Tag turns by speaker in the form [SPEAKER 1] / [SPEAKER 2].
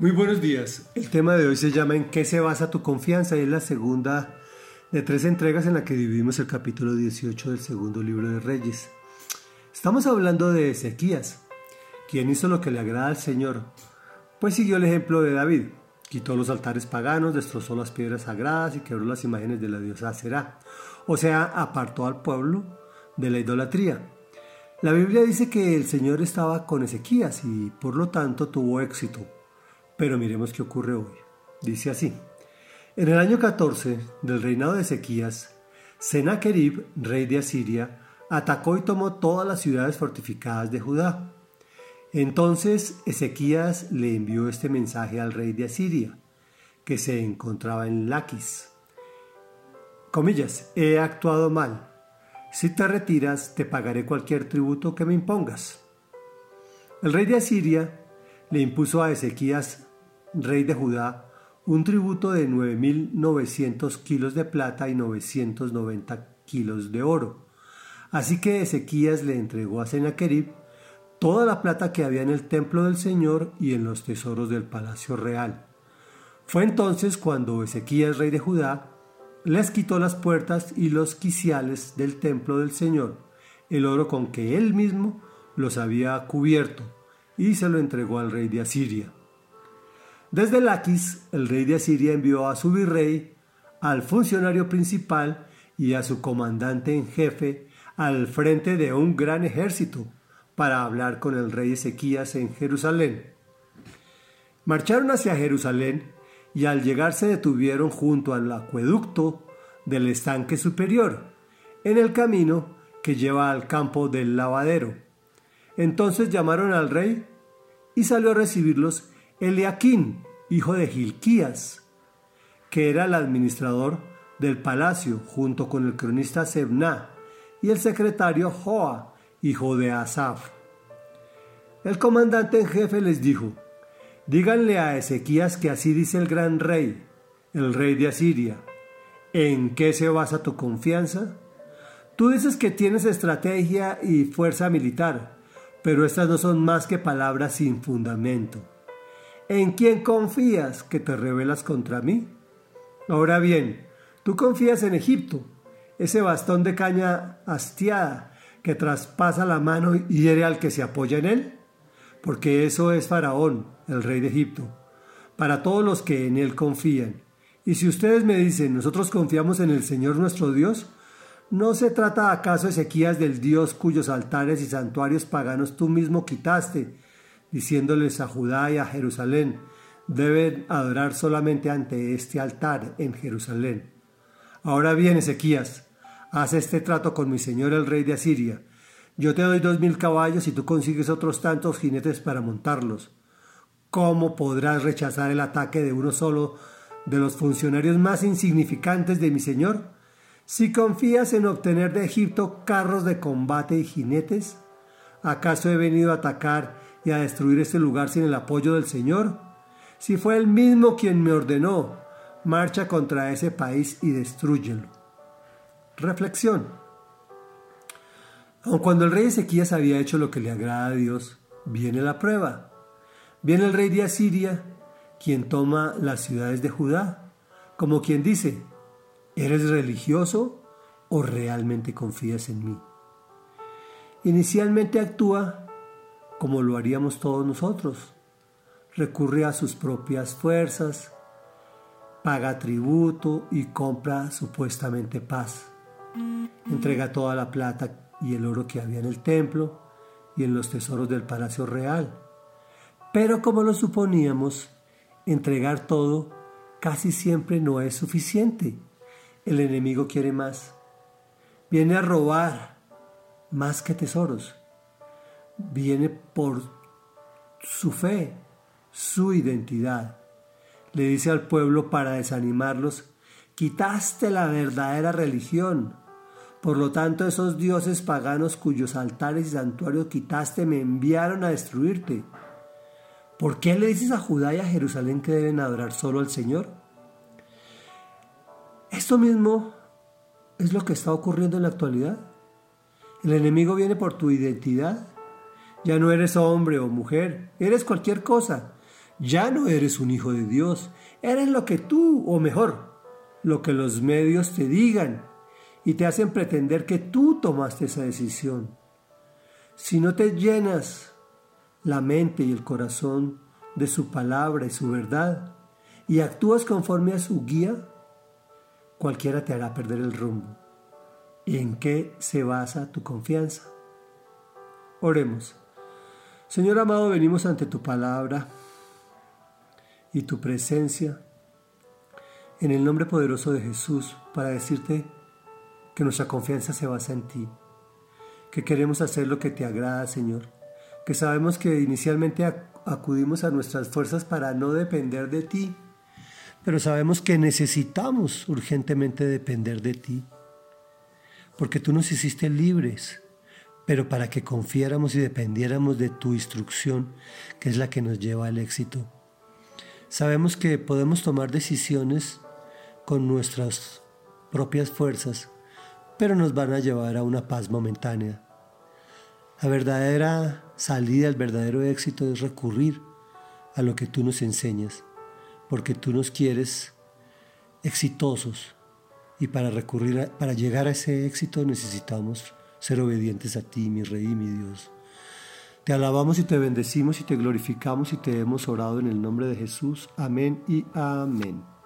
[SPEAKER 1] Muy buenos días. El tema de hoy se llama ¿En qué se basa tu confianza? Y es la segunda de tres entregas en la que dividimos el capítulo 18 del segundo libro de Reyes. Estamos hablando de Ezequías, quien hizo lo que le agrada al Señor, pues siguió el ejemplo de David. Quitó los altares paganos, destrozó las piedras sagradas y quebró las imágenes de la diosa Será. O sea, apartó al pueblo de la idolatría. La Biblia dice que el Señor estaba con Ezequías y por lo tanto tuvo éxito pero miremos qué ocurre hoy. Dice así. En el año 14 del reinado de Ezequías, Sennacherib, rey de Asiria, atacó y tomó todas las ciudades fortificadas de Judá. Entonces Ezequías le envió este mensaje al rey de Asiria, que se encontraba en Laquis. Comillas, he actuado mal. Si te retiras, te pagaré cualquier tributo que me impongas. El rey de Asiria le impuso a Ezequías rey de Judá, un tributo de 9.900 kilos de plata y 990 kilos de oro. Así que Ezequías le entregó a Sennacherib toda la plata que había en el templo del Señor y en los tesoros del palacio real. Fue entonces cuando Ezequías, rey de Judá, les quitó las puertas y los quiciales del templo del Señor, el oro con que él mismo los había cubierto, y se lo entregó al rey de Asiria. Desde Laquis, el rey de Asiria envió a su virrey, al funcionario principal y a su comandante en jefe al frente de un gran ejército para hablar con el rey Ezequías en Jerusalén. Marcharon hacia Jerusalén y al llegar se detuvieron junto al acueducto del estanque superior, en el camino que lleva al campo del lavadero. Entonces llamaron al rey y salió a recibirlos Eliaquín, hijo de Gilquías, que era el administrador del palacio, junto con el cronista Sebna y el secretario Joa, hijo de Asaf. El comandante en jefe les dijo, díganle a Ezequías que así dice el gran rey, el rey de Asiria, ¿en qué se basa tu confianza? Tú dices que tienes estrategia y fuerza militar, pero estas no son más que palabras sin fundamento. ¿En quién confías que te rebelas contra mí? Ahora bien, tú confías en Egipto, ese bastón de caña hastiada que traspasa la mano y hiere al que se apoya en él, porque eso es Faraón, el rey de Egipto, para todos los que en él confían. Y si ustedes me dicen, nosotros confiamos en el Señor nuestro Dios, ¿no se trata acaso Ezequías del Dios cuyos altares y santuarios paganos tú mismo quitaste diciéndoles a Judá y a Jerusalén, deben adorar solamente ante este altar en Jerusalén. Ahora bien, Ezequías, haz este trato con mi señor el rey de Asiria. Yo te doy dos mil caballos y tú consigues otros tantos jinetes para montarlos. ¿Cómo podrás rechazar el ataque de uno solo de los funcionarios más insignificantes de mi señor? Si confías en obtener de Egipto carros de combate y jinetes, ¿acaso he venido a atacar y a destruir este lugar sin el apoyo del Señor? Si fue Él mismo quien me ordenó, marcha contra ese país y destruyelo. Reflexión. Aun cuando el rey Ezequías había hecho lo que le agrada a Dios, viene la prueba. Viene el rey de Asiria, quien toma las ciudades de Judá, como quien dice, ¿eres religioso o realmente confías en mí? Inicialmente actúa como lo haríamos todos nosotros. Recurre a sus propias fuerzas, paga tributo y compra supuestamente paz. Entrega toda la plata y el oro que había en el templo y en los tesoros del palacio real. Pero como lo suponíamos, entregar todo casi siempre no es suficiente. El enemigo quiere más. Viene a robar más que tesoros viene por su fe, su identidad. Le dice al pueblo para desanimarlos, quitaste la verdadera religión. Por lo tanto, esos dioses paganos cuyos altares y santuarios quitaste me enviaron a destruirte. ¿Por qué le dices a Judá y a Jerusalén que deben adorar solo al Señor? Esto mismo es lo que está ocurriendo en la actualidad. El enemigo viene por tu identidad, ya no eres hombre o mujer, eres cualquier cosa. Ya no eres un hijo de Dios, eres lo que tú, o mejor, lo que los medios te digan y te hacen pretender que tú tomaste esa decisión. Si no te llenas la mente y el corazón de su palabra y su verdad y actúas conforme a su guía, cualquiera te hará perder el rumbo. ¿Y en qué se basa tu confianza? Oremos. Señor amado, venimos ante tu palabra y tu presencia en el nombre poderoso de Jesús para decirte que nuestra confianza se basa en ti, que queremos hacer lo que te agrada, Señor, que sabemos que inicialmente acudimos a nuestras fuerzas para no depender de ti, pero sabemos que necesitamos urgentemente depender de ti, porque tú nos hiciste libres, pero para que confiáramos y dependiéramos de tu instrucción, que es la que nos lleva al éxito. Sabemos que podemos tomar decisiones con nuestras propias fuerzas, pero nos van a llevar a una paz momentánea. La verdadera salida, el verdadero éxito es recurrir a lo que tú nos enseñas, porque tú nos quieres exitosos y para recurrir para llegar a ese éxito necesitamos ser obedientes a ti, mi rey y mi Dios. Te alabamos y te bendecimos y te glorificamos y te hemos orado en el nombre de Jesús. Amén y amén.